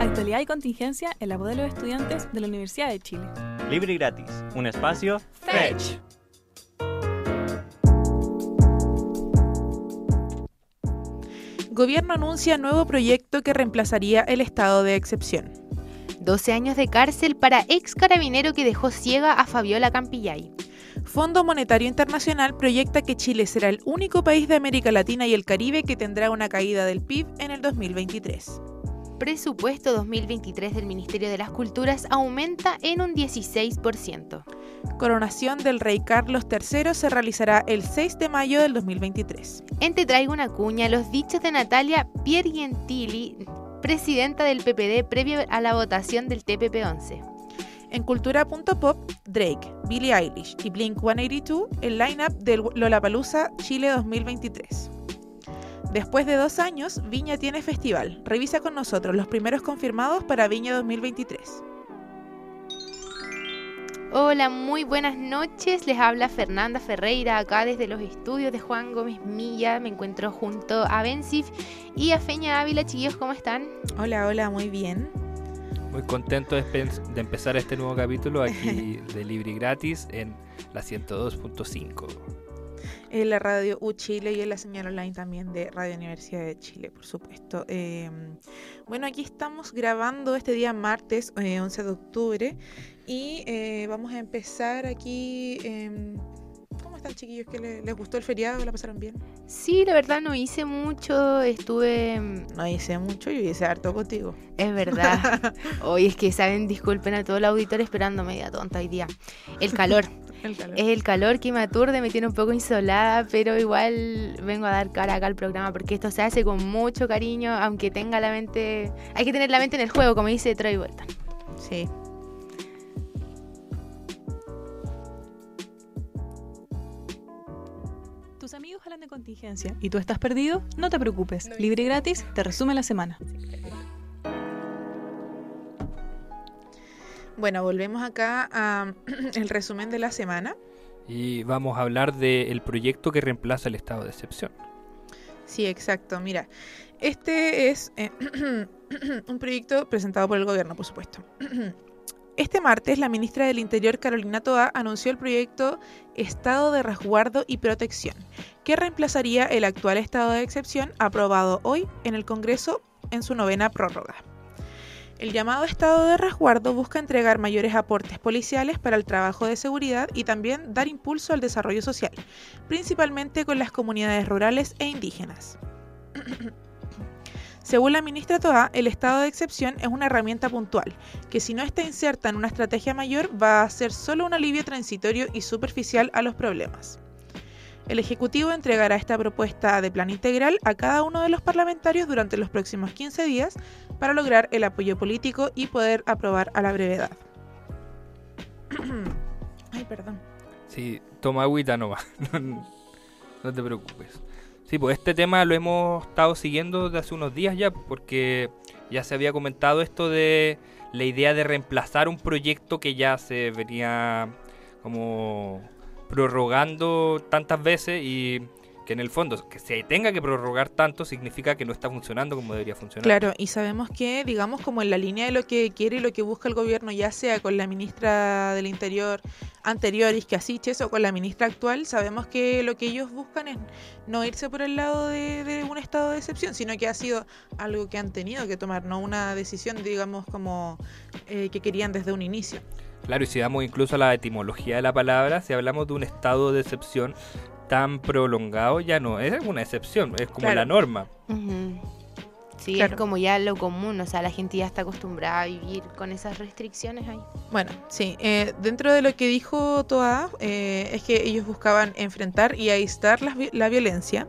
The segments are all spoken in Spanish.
Actualidad y contingencia en la voz de los estudiantes de la Universidad de Chile. Libre y gratis. Un espacio Fetch. Gobierno anuncia nuevo proyecto que reemplazaría el estado de excepción. 12 años de cárcel para ex carabinero que dejó ciega a Fabiola Campillay. Fondo Monetario Internacional proyecta que Chile será el único país de América Latina y el Caribe que tendrá una caída del PIB en el 2023. Presupuesto 2023 del Ministerio de las Culturas aumenta en un 16%. Coronación del rey Carlos III se realizará el 6 de mayo del 2023. En Te traigo una cuña, los dichos de Natalia Piergentili, presidenta del PPD previo a la votación del TPP-11. En cultura.pop, Drake, Billie Eilish y Blink-182, el lineup del Lollapalooza Chile 2023. Después de dos años, Viña tiene festival. Revisa con nosotros los primeros confirmados para Viña 2023. Hola, muy buenas noches. Les habla Fernanda Ferreira acá desde los estudios de Juan Gómez Milla. Me encuentro junto a Bensif y a Feña Ávila. Chiquillos, ¿cómo están? Hola, hola, muy bien. Muy contento de, empezar este nuevo capítulo aquí de Libre y Gratis en la 102.5. En la radio U Chile y en la señal online también de Radio Universidad de Chile, por supuesto. Eh, bueno, aquí estamos grabando este día martes, eh, 11 de octubre, y eh, vamos a empezar aquí. eh, ¿Cómo están, chiquillos? ¿Qué le- les gustó el feriado? ¿La pasaron bien? Sí, la verdad no hice mucho. Estuve. No hice mucho, yo hice harto contigo. Es verdad. Hoy es que, saben, disculpen a todo el auditor esperando media tonta hoy día. El calor. El calor. Es el calor que me aturde, me tiene un poco insolada, pero igual vengo a dar cara acá al programa porque esto se hace con mucho cariño, aunque tenga la mente. Hay que tener la mente en el juego, como dice Troy Bolton. Sí. Tus amigos hablan de contingencia y tú estás perdido, no te preocupes. Libre y gratis te resume la semana. Bueno, volvemos acá a el resumen de la semana. Y vamos a hablar del proyecto que reemplaza el estado de excepción. Sí, exacto. Mira, este es eh, un proyecto presentado por el gobierno, por supuesto. Este martes, la ministra del Interior, Carolina Toa, anunció el proyecto Estado de Resguardo y Protección, que reemplazaría el actual estado de excepción aprobado hoy en el Congreso en su novena prórroga. El llamado estado de resguardo busca entregar mayores aportes policiales para el trabajo de seguridad y también dar impulso al desarrollo social, principalmente con las comunidades rurales e indígenas. Según la ministra Toa, el estado de excepción es una herramienta puntual, que si no está inserta en una estrategia mayor va a ser solo un alivio transitorio y superficial a los problemas. El Ejecutivo entregará esta propuesta de plan integral a cada uno de los parlamentarios durante los próximos 15 días para lograr el apoyo político y poder aprobar a la brevedad. Ay, perdón. Sí, toma agüita nomás. No, no te preocupes. Sí, pues este tema lo hemos estado siguiendo desde hace unos días ya, porque ya se había comentado esto de la idea de reemplazar un proyecto que ya se venía como prorrogando tantas veces y que en el fondo que se tenga que prorrogar tanto significa que no está funcionando como debería funcionar. Claro, y sabemos que, digamos, como en la línea de lo que quiere y lo que busca el gobierno, ya sea con la ministra del Interior anterior, Isquiasiches, o con la ministra actual, sabemos que lo que ellos buscan es no irse por el lado de, de un estado de excepción, sino que ha sido algo que han tenido que tomar, no una decisión, digamos, como eh, que querían desde un inicio. Claro, y si damos incluso a la etimología de la palabra, si hablamos de un estado de excepción tan prolongado, ya no es una excepción, es como Claro. la norma. Sí, Claro. es como ya lo común, o sea, la gente ya está acostumbrada a vivir con esas restricciones ahí. Bueno, sí, eh, dentro de lo que dijo Toa, eh, es que ellos buscaban enfrentar y aislar la, vi- la violencia.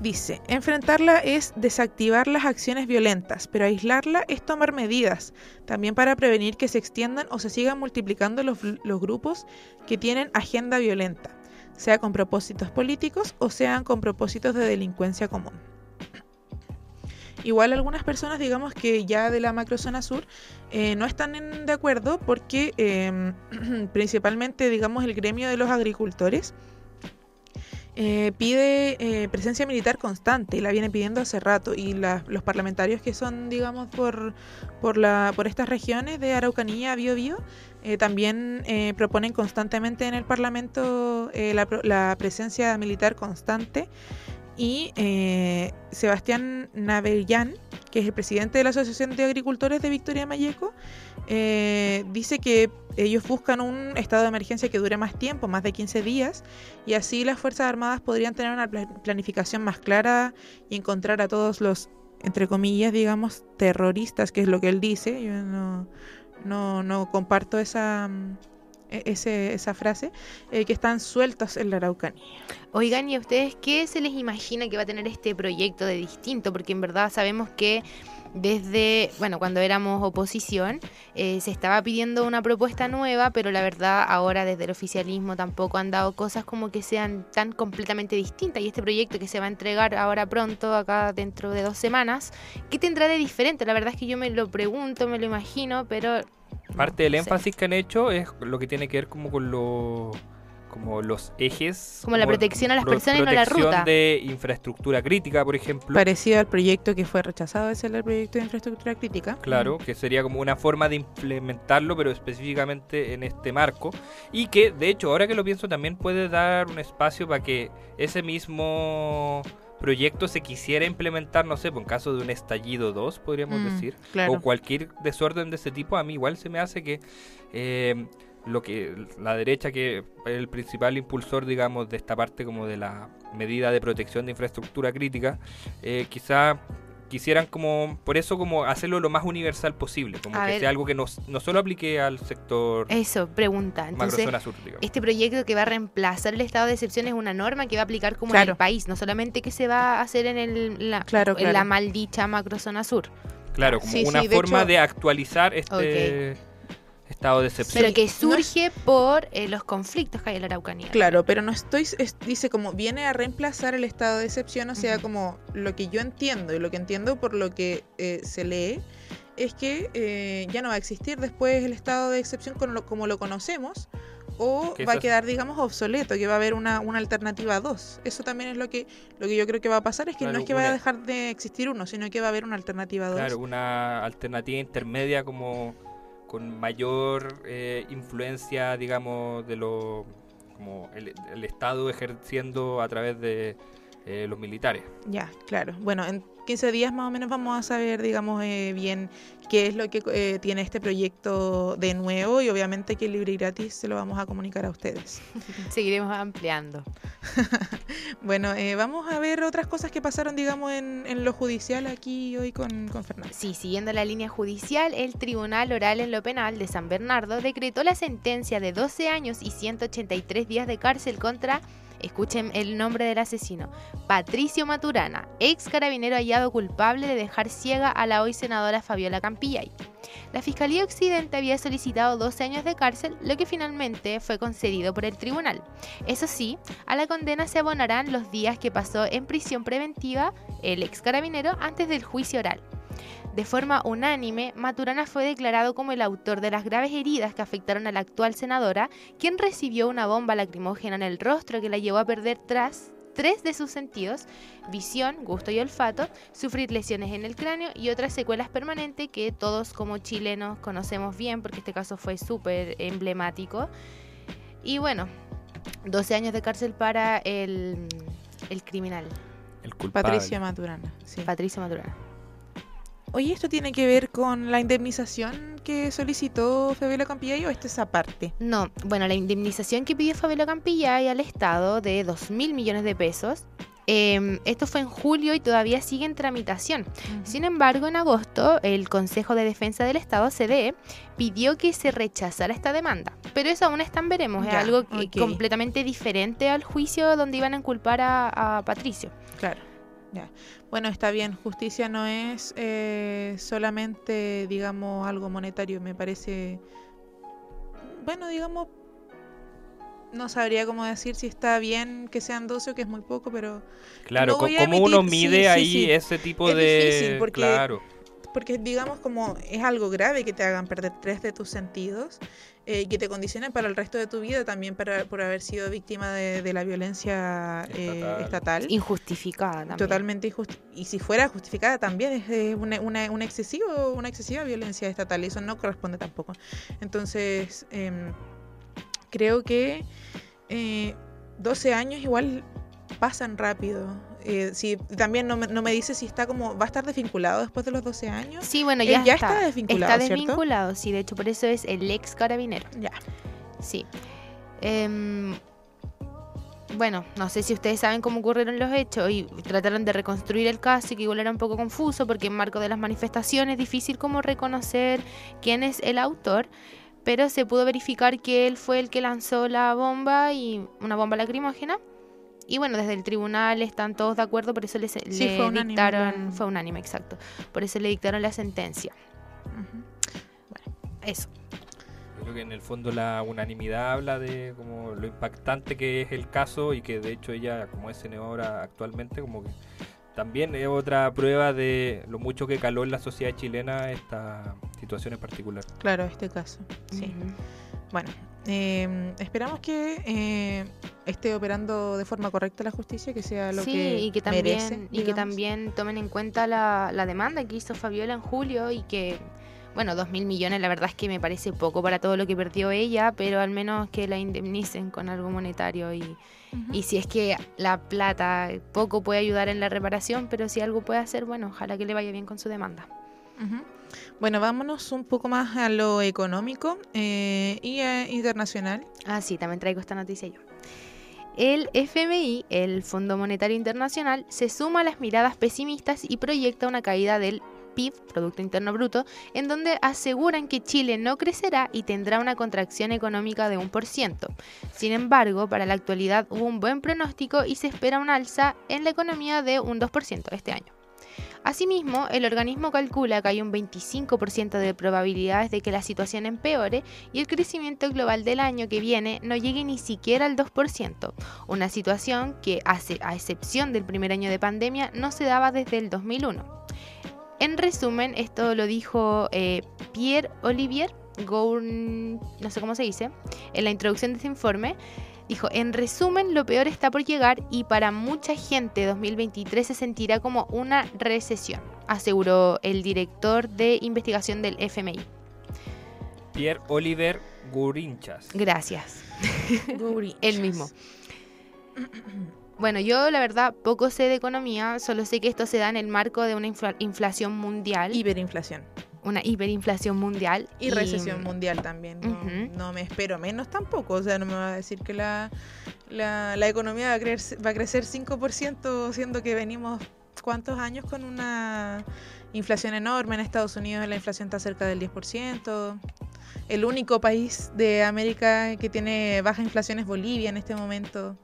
Dice, enfrentarla es desactivar las acciones violentas, pero aislarla es tomar medidas, también para prevenir que se extiendan o se sigan multiplicando los, los grupos que tienen agenda violenta, sea con propósitos políticos o sean con propósitos de delincuencia común. Igual algunas personas, digamos que ya de la macrozona sur, eh, no están de acuerdo porque eh, principalmente, digamos, el gremio de los agricultores eh, pide eh, presencia militar constante la viene pidiendo hace rato y los parlamentarios que son digamos por por la por estas regiones de Araucanía Biobío eh, también eh, proponen constantemente en el Parlamento eh, la, la presencia militar constante y eh, Sebastián Navellán que es el presidente de la Asociación de Agricultores de Victoria Mayeco dice que ellos buscan un estado de emergencia que dure más tiempo, más de 15 días, y así las Fuerzas Armadas podrían tener una pla- planificación más clara y encontrar a todos los, entre comillas, digamos, terroristas, que es lo que él dice. Yo no, no, no comparto esa, mm, e- esa frase, eh, que están sueltos en la Araucanía. Oigan, ¿y a ustedes qué se les imagina que va a tener este proyecto de distinto? Porque en verdad sabemos que desde, bueno, cuando éramos oposición, eh, se estaba pidiendo una propuesta nueva, pero la verdad ahora desde el oficialismo tampoco han dado cosas como que sean tan completamente distintas. Y este proyecto que se va a entregar ahora pronto, acá dentro de dos semanas, ¿qué tendrá de diferente? La verdad es que yo me lo pregunto, me lo imagino, pero... no Parte del sé. énfasis que han hecho es lo que tiene que ver como con lo- como los ejes. Como la protección a las pro- personas y no la protección ruta. de infraestructura crítica, por ejemplo. Parecido al proyecto que fue rechazado, ese era el proyecto de infraestructura crítica. Claro, que sería como una forma de implementarlo, pero específicamente en este marco. Y que, de hecho, ahora que lo pienso, también puede dar un espacio para que ese mismo proyecto se quisiera implementar, no sé, por en caso de un estallido 2, podríamos Mm, decir, claro. o cualquier desorden de ese tipo, a mí igual se me hace que eh, lo que la derecha, que es el principal impulsor, digamos, de esta parte como de la medida de protección de infraestructura crítica, eh, quizá quisieran como, por eso como hacerlo lo más universal posible, como A que ver. sea algo que no, no solo aplique al sector Eso, pregunta. Entonces, macrozona sur, digamos. Este proyecto que va a reemplazar el estado de excepción es una norma que va a aplicar como en el país, no solamente que se va a hacer en, el, la, Claro, en la maldicha macrozona sur, Claro, como Sí, una sí, de forma hecho- de actualizar este estado de excepción. pero que no es- surge por eh, los conflictos que hay en la Araucanía. Claro, pero no estoy, es- dice como viene a reemplazar el estado de excepción, o sea, como lo que yo entiendo y lo que entiendo por lo que eh, se lee es que eh, ya no va a existir después el estado de excepción con lo- como lo conocemos o va a quedar, digamos, obsoleto, que va a haber una, una alternativa 2. Eso también es lo que, lo que yo creo que va a pasar, es que no es que vaya a dejar de existir uno, sino que va a haber una alternativa 2. Claro, una alternativa intermedia como con mayor eh, influencia, digamos, de lo como el, el Estado ejerciendo a través de eh, los militares. Ya, claro. Bueno, en 15 días más o menos vamos a saber, digamos, eh, bien qué es lo que eh, tiene este proyecto de nuevo y obviamente que libre y gratis se lo vamos a comunicar a ustedes. Seguiremos ampliando. Bueno, eh, vamos a ver otras cosas que pasaron, digamos, en, en lo judicial aquí hoy con, con Fernando. Sí, siguiendo la línea judicial, el Tribunal Oral en lo Penal de San Bernardo decretó la sentencia de 12 años y 183 días de cárcel contra, escuchen el nombre del asesino, Patricio Maturana, ex carabinero hallado culpable de dejar ciega a la hoy senadora Fabiola Campillay. La Fiscalía Occidente había solicitado 12 años de cárcel, lo que finalmente fue concedido por el tribunal. Eso sí, a la condena se abonarán los días que pasó en prisión preventiva el ex carabinero antes del juicio oral. De forma unánime, Maturana fue declarado como el autor de las graves heridas que afectaron a la actual senadora, quien recibió una bomba lacrimógena en el rostro que la llevó a perder tras tres de sus sentidos, visión, gusto y olfato, sufrir lesiones en el cráneo y otras secuelas permanentes que todos como chilenos conocemos bien porque este caso fue súper emblemático. Y bueno, 12 años de cárcel para el, el criminal, El culpable. Patricia Maturana. Sí. Patricio Maturana. Oye, ¿esto tiene que ver con la indemnización que solicitó Fabiola Campillay o esto es aparte? No, bueno, la indemnización que pidió Fabiola Campillay al Estado de 2 mil millones de pesos. eh, esto fue en julio y todavía sigue en tramitación. Sin embargo, en agosto, el Consejo de Defensa del Estado, CDE, pidió que se rechazara esta demanda. Pero eso aún está en veremos, es Ya, algo que- ok. completamente diferente al juicio donde iban a inculpar a, a Patricio. Claro, ya. Bueno, está bien. Justicia no es eh, solamente, digamos, algo monetario. Me parece, bueno, digamos, no sabría cómo decir si está bien que sean 12 o que es muy poco, pero Claro, No ¿cómo uno emitir- mide sí, ahí sí. ese tipo Es de... difícil porque- Claro, porque digamos como es algo grave que te hagan perder tres de tus sentidos eh, y que te condicionen para el resto de tu vida también para, por haber sido víctima de, de la violencia eh, Estatal. estatal. Injustificada también. Totalmente injusti- y si fuera justificada también es eh, una, una, una excesivo, una excesiva violencia estatal y eso no corresponde tampoco. Entonces, em, creo que eh, 12 años igual pasan rápido. Eh, si también no me, no me dice si está como va a estar desvinculado después de los 12 años. Sí, bueno, Él ya, ya está. está desvinculado, Está ¿cierto? desvinculado, sí, de hecho por eso es el ex carabinero. Ya. Sí. Em, bueno, no sé si ustedes saben cómo ocurrieron los hechos y trataron de reconstruir el caso y que igual era un poco confuso porque en marco de las manifestaciones es difícil como reconocer quién es el autor, pero se pudo verificar que él fue el que lanzó la bomba y una bomba lacrimógena. Y bueno, desde el tribunal están todos de acuerdo, por eso les, Sí, le fue unánime dictaron, fue unánime, exacto. Por eso le dictaron la sentencia. Ujú. Eso. Yo creo que en el fondo la unanimidad habla de como lo impactante que es el caso y que de hecho ella como es senadora actualmente como que también es otra prueba de lo mucho que caló en la sociedad chilena esta situación en particular. Claro, este caso. Sí. Bueno, eh, esperamos que eh, esté operando de forma correcta la justicia, que sea lo sí, que, y que también, merece, y que también tomen en cuenta la, la demanda que hizo Fabiola en julio y que, bueno, dos mil millones la verdad es que me parece poco para todo lo que perdió ella, pero al menos que la indemnicen con algo monetario y, y si es que la plata poco puede ayudar en la reparación, pero si algo puede hacer, bueno, ojalá que le vaya bien con su demanda. Ujú. Bueno, vámonos un poco más a lo económico eh, y eh, internacional. Ah, sí, también traigo esta noticia yo. El FMI, el Fondo Monetario Internacional, se suma a las miradas pesimistas y proyecta una caída del PIB, Producto Interno Bruto, en donde aseguran que Chile no crecerá y tendrá una contracción económica de un por ciento. Sin embargo, para la actualidad hubo un buen pronóstico y se espera un alza en la economía de un 2% este año. Asimismo, el organismo calcula que hay un 25% de probabilidades de que la situación empeore y el crecimiento global del año que viene no llegue ni siquiera al 2%, una situación que, a excepción del primer año de pandemia, no se daba desde el 2001. En resumen, esto lo dijo eh, Pierre Olivier, Gourn- no sé cómo se dice, en la introducción de este informe. Dijo, en resumen, lo peor está por llegar y para mucha gente 2023 se sentirá como una recesión, aseguró el director de investigación del FMI. Pierre Oliver Gurinchas. Gracias. Guri. El mismo. Bueno, yo la verdad poco sé de economía, solo sé que esto se da en el marco de una infla- inflación mundial, Hiperinflación. Una hiperinflación mundial Y recesión mundial también. No, me espero menos tampoco. O sea, no me va a decir que la, la, la economía va a, crecer, va a crecer 5%, siendo que venimos cuántos años con una inflación enorme. En Estados Unidos la inflación está cerca del 10%. El único país de América que tiene baja inflación es Bolivia en este momento.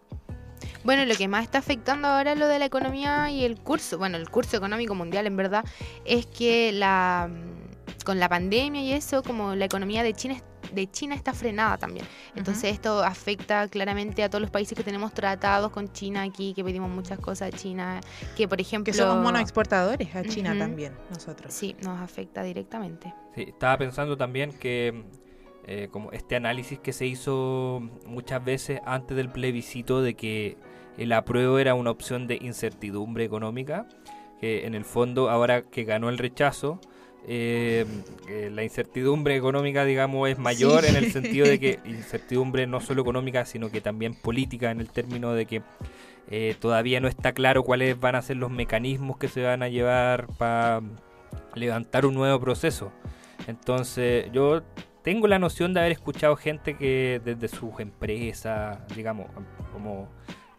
Bueno, lo que más está afectando ahora lo de la economía y el curso, bueno, el curso económico mundial en verdad, es que la mm, con la pandemia y eso, como la economía de China, de China está frenada también. Entonces esto afecta claramente a todos los países que tenemos tratados con China aquí, que pedimos muchas cosas a China, que por ejemplo... Que somos monoexportadores a China también, nosotros. Sí, nos afecta directamente. Sí, estaba pensando también que eh, como este análisis que se hizo muchas veces antes del plebiscito de que el apruebo era una opción de incertidumbre económica, que en el fondo ahora que ganó el rechazo, eh, eh, la incertidumbre económica, digamos, es mayor Sí. en el sentido de que incertidumbre no solo económica, sino que también política, en el término de que eh, todavía no está claro cuáles van a ser los mecanismos que se van a llevar para levantar un nuevo proceso. Entonces, yo tengo la noción de haber escuchado gente que desde sus empresas, digamos, como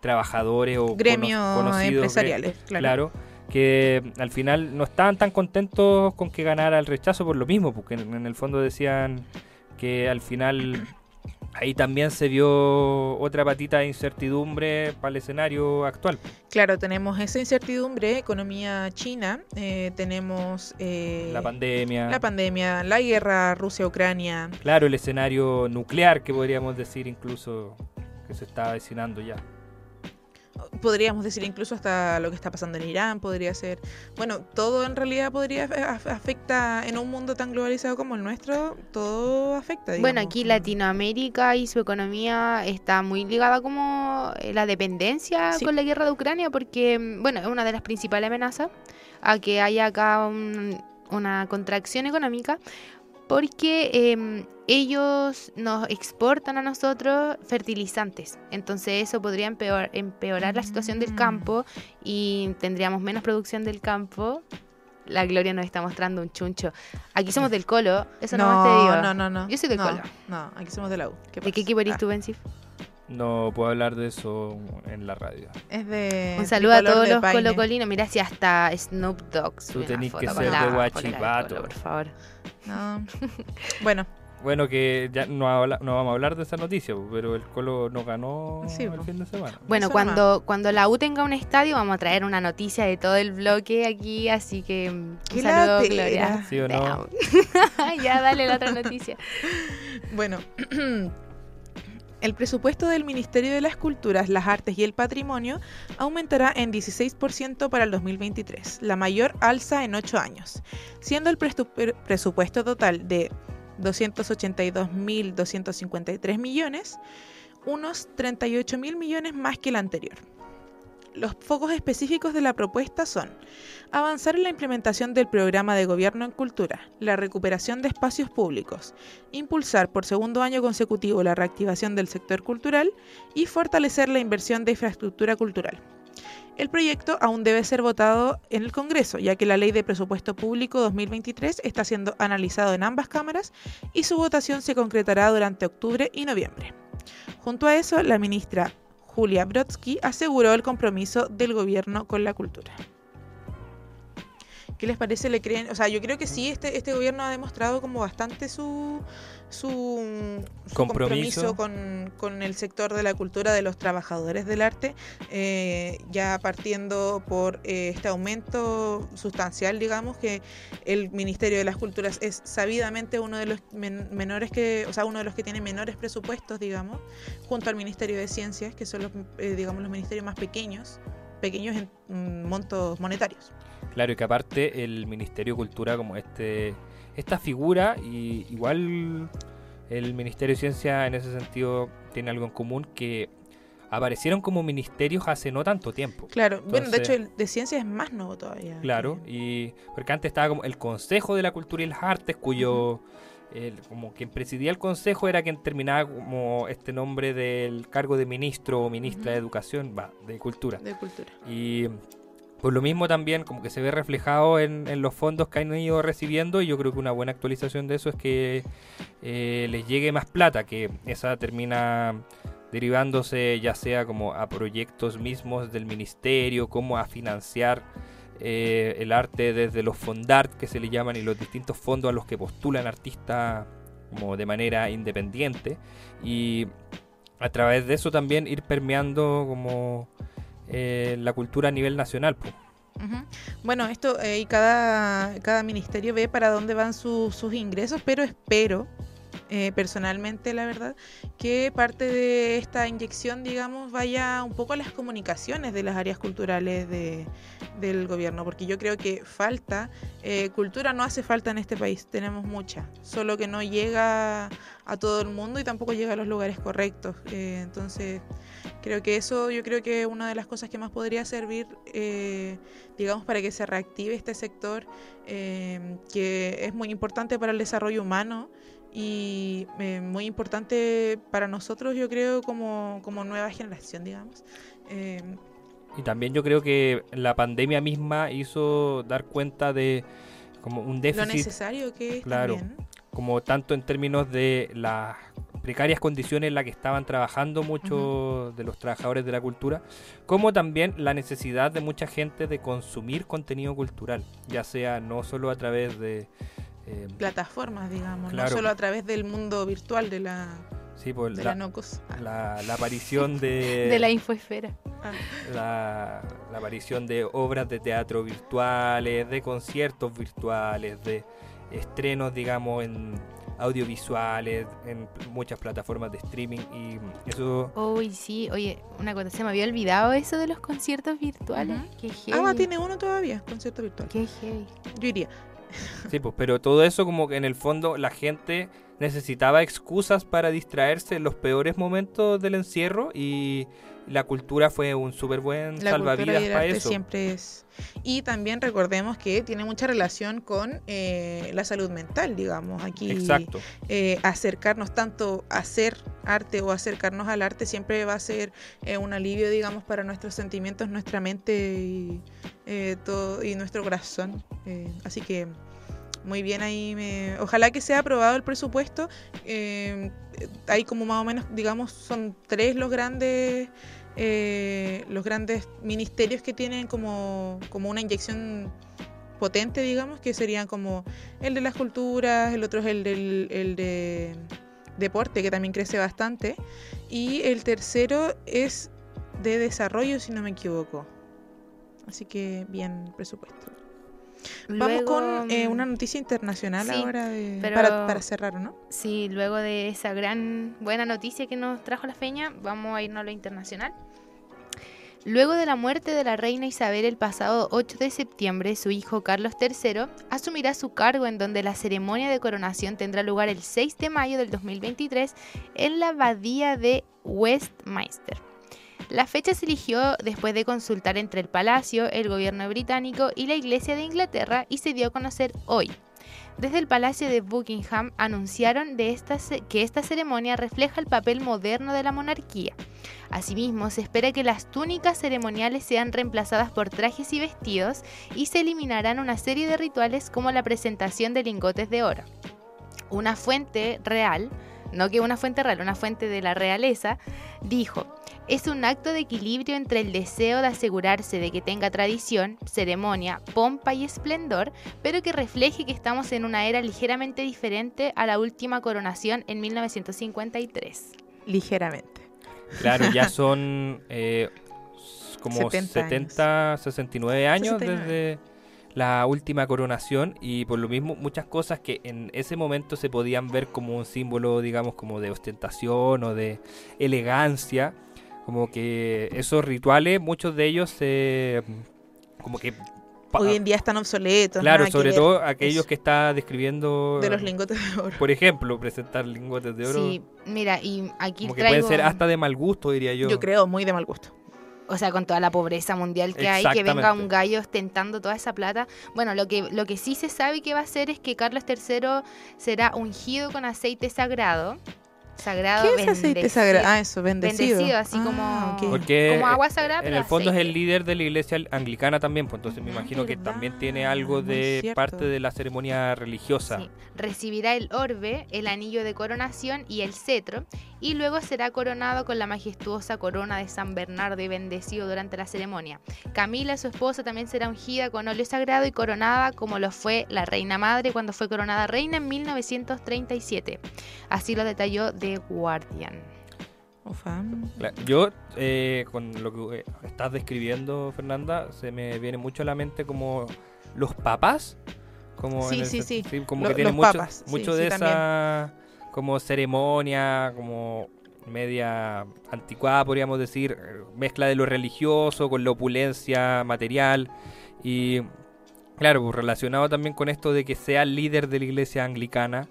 trabajadores o Gremios conocidos, empresariales, claro, que al final no estaban tan contentos con que ganara el rechazo por lo mismo, porque en, en el fondo decían que al final ahí también se vio otra patita de incertidumbre para el escenario actual. Claro, tenemos esa incertidumbre, economía china, eh, tenemos eh, La pandemia, la pandemia, la guerra Rusia-Ucrania, claro, el escenario nuclear que podríamos decir incluso que se está avecinando ya. Podríamos decir incluso hasta lo que está pasando en Irán, podría ser, bueno, todo en realidad podría af- afecta en un mundo tan globalizado como el nuestro, todo afecta. Bueno, aquí Latinoamérica y su economía está muy ligada como eh, la dependencia Sí. con la guerra de Ucrania porque, mm, bueno, es una de las principales amenazas a que haya acá un- una contracción económica porque em, ellos nos exportan a nosotros fertilizantes. Entonces eso podría empeor- empeorar la situación del campo y tendríamos menos producción del campo. La Gloria nos está mostrando un chuncho. Aquí somos del Colo, eso no, más te digo. no, no, no. Yo soy de no, Colo. No, aquí somos de la U. ¿Qué ¿De qué equipo eres Ah, tú, Bensif? No puedo hablar de eso en la radio. Es de. Un saludo a todos los Paine. colocolinos. Mira si hasta Snoop Dogg una tenés que ser de. Colo, por favor. No. bueno, Bueno, que ya no, habla- no vamos a hablar de esa noticia, pero el Colo no ganó Sí, el fin de semana. Bueno, Eso cuando, cuando la U tenga un estadio, vamos a traer una noticia de todo el bloque aquí. Así que mm, un Qué saludo. Gloria. ¿Sí o no? Ya, dale la otra noticia. Bueno, el presupuesto del Ministerio de las Culturas, las Artes y el Patrimonio aumentará en 16% para el 2023, la mayor alza en 8 años, siendo el presupuesto total de 282.253 millones, unos 38.000 millones más que el anterior. Los focos específicos de la propuesta son avanzar en la implementación del programa de gobierno en cultura, la recuperación de espacios públicos, impulsar por segundo año consecutivo la reactivación del sector cultural y fortalecer la inversión de infraestructura cultural. El proyecto aún debe ser votado en el Congreso, ya que la Ley de Presupuesto Público 2023 está siendo analizado en ambas cámaras y su votación se concretará durante octubre y noviembre. Junto a eso, la ministra Julia Brodsky aseguró el compromiso del gobierno con la cultura. ¿Qué les parece? ¿Le creen? O sea, yo creo que sí, este, este gobierno ha demostrado como bastante su, su, su Compromiso. compromiso con, con el sector de la cultura de los trabajadores del arte, eh, ya partiendo por eh, este aumento sustancial, digamos, que el Ministerio de las Culturas es sabidamente uno de los men- menores que, o sea, uno de los que tiene menores presupuestos, digamos, junto al Ministerio de Ciencias, que son los, eh, digamos, los ministerios más pequeños, pequeños en mm, montos monetarios. Claro, y que aparte el Ministerio de Cultura como este esta figura y igual el Ministerio de Ciencia en ese sentido tiene algo en común que aparecieron como ministerios hace no tanto tiempo. Claro, bueno, de hecho el de Ciencias es más nuevo todavía. Claro, y porque antes estaba como el Consejo de la Cultura y las Artes, cuyo el- como quien presidía el consejo era quien terminaba como este nombre del cargo de ministro o ministra de. Educación, va, de Cultura. de cultura. Y por lo mismo también como que se ve reflejado en, los fondos que han ido recibiendo y yo creo que una buena actualización de eso es que eh, les llegue más plata, que esa termina derivándose ya sea como a proyectos mismos del ministerio, como a financiar eh, el arte desde los fondart que se le llaman y los distintos fondos a los que postulan artistas como de manera independiente. Y a través de eso también ir permeando como eh, la cultura a nivel nacional. Ujú. Bueno, esto eh, y cada, cada ministerio ve para dónde van sus- sus ingresos, pero espero, eh, personalmente, la verdad, que parte de esta inyección, digamos, vaya un poco a las comunicaciones de las áreas culturales de, del gobierno, porque yo creo que falta, cultura no hace falta en este país, tenemos mucha, solo que no llega a todo el mundo y tampoco llega a los lugares correctos. eh, entonces, creo que eso, yo creo que una de las cosas que más podría servir, eh, digamos, para que se reactive este sector, eh, que es muy importante para el desarrollo humano y eh, muy importante para nosotros, yo creo, como, como nueva generación, digamos. Eh, Y también yo creo que la pandemia misma hizo dar cuenta de como un lo déficit, necesario que es claro. también. Como tanto en términos de las precarias condiciones en las que estaban trabajando muchos de los trabajadores de la cultura, como también la necesidad de mucha gente de consumir contenido cultural, ya sea no solo a través de... eh, plataformas, digamos, Claro. no solo a través del mundo virtual de la, sí, pues, de la, la NOCOS. Ah, la- la aparición de... De la infoesfera. ah, la, la aparición de obras de teatro virtuales, de conciertos virtuales, de estrenos, digamos, en audiovisuales, en muchas plataformas de streaming y eso... Uy, sí, oye, una cosa, se me había olvidado eso de los conciertos virtuales. Ujú. Qué heavy. Ah, tiene uno todavía, concierto virtual. Qué heavy. Yo iría. Sí, pues, pero todo eso como que en el fondo la gente necesitaba excusas para distraerse en los peores momentos del encierro y la cultura fue un súper buen La salvavidas para eso. siempre es. Y también recordemos que tiene mucha relación con eh, la salud mental, digamos. Aquí Exacto. eh, acercarnos tanto a hacer arte o acercarnos al arte siempre va a ser eh, un alivio, digamos, para nuestros sentimientos, nuestra mente y, eh, todo, y nuestro corazón. Así que muy bien ahí. me- Ojalá que sea aprobado el presupuesto. Eh, hay como más o menos, digamos, son tres los grandes eh, los grandes ministerios que tienen como, como una inyección potente, digamos, que serían como el de las culturas, el otro es el del el de deporte, que también crece bastante, y el tercero es de desarrollo, si no me equivoco. Así que bien presupuesto. Vamos con eh, mm, una noticia internacional sí, ahora de, pero- para, para cerrar, ¿no? Sí, luego de esa gran buena noticia que nos trajo la feña, vamos a irnos a lo internacional. Luego de la muerte de la reina Isabel el pasado 8 de septiembre, su hijo Carlos III asumirá su cargo en donde la ceremonia de coronación tendrá lugar el 6 de mayo del 2023 en la abadía de Westminster. La fecha se eligió después de consultar entre el Palacio, el gobierno británico y la Iglesia de Inglaterra y se dio a conocer hoy. Desde el Palacio de Buckingham anunciaron que esta ceremonia refleja el papel moderno de la monarquía. Asimismo, se espera que las túnicas ceremoniales sean reemplazadas por trajes y vestidos y se eliminarán una serie de rituales como la presentación de lingotes de oro. Una fuente real, no que una fuente real, una fuente de la realeza, dijo, es un acto de equilibrio entre el deseo de asegurarse de que tenga tradición, ceremonia, pompa y esplendor, pero que refleje que estamos en una era ligeramente diferente a la última coronación en 1953. Ligeramente. Claro, ya son eh, como 70 70, 69 años 69. desde la última coronación y por lo mismo muchas cosas que en ese momento se podían ver como un símbolo, digamos, como de ostentación o de elegancia, como que esos rituales, muchos de ellos se... como que... Hoy en día están obsoletos. claro, sobre todo aquellos Eso. que está describiendo... De los lingotes de oro. Por ejemplo, presentar lingotes de oro. Sí, mira, y aquí como que traigo, pueden ser hasta de mal gusto, diría yo. Yo creo, muy de mal gusto. o sea, con toda la pobreza mundial que hay, que venga un gallo ostentando toda esa plata. Bueno, lo que, lo que sí se sabe que va a hacer es que Carlos III será ungido con aceite sagrado. Sagrado, ¿Qué es aceite bendecido. sagrado? Ah, eso, bendecido. Bendecido, así Ah, como- ok. Porque Como agua sagrada, en el fondo es el aceite. líder de la iglesia anglicana también, pues entonces me Ujú. imagino que también tiene algo muy de parte de la ceremonia religiosa. Sí. Recibirá el orbe, el anillo de coronación y el cetro, y luego será coronado con la majestuosa corona de San Bernardo y bendecido durante la ceremonia. Camila, su esposa, también será ungida con óleo sagrado y coronada como lo fue la reina madre cuando fue coronada reina en 1937. Así lo detalló The Guardian. Ufa. Yo, eh, con lo que eh, estás describiendo, Fernanda, se me viene mucho a la mente como los papas. Como Sí, en el sí, sí. como Lo- que tienen los mucho, papas, mucho sí, de esa como ceremonia, como media anticuada, podríamos decir, mezcla de lo religioso con la opulencia material. Y claro, pues, relacionado también con esto de que sea líder de la iglesia anglicana,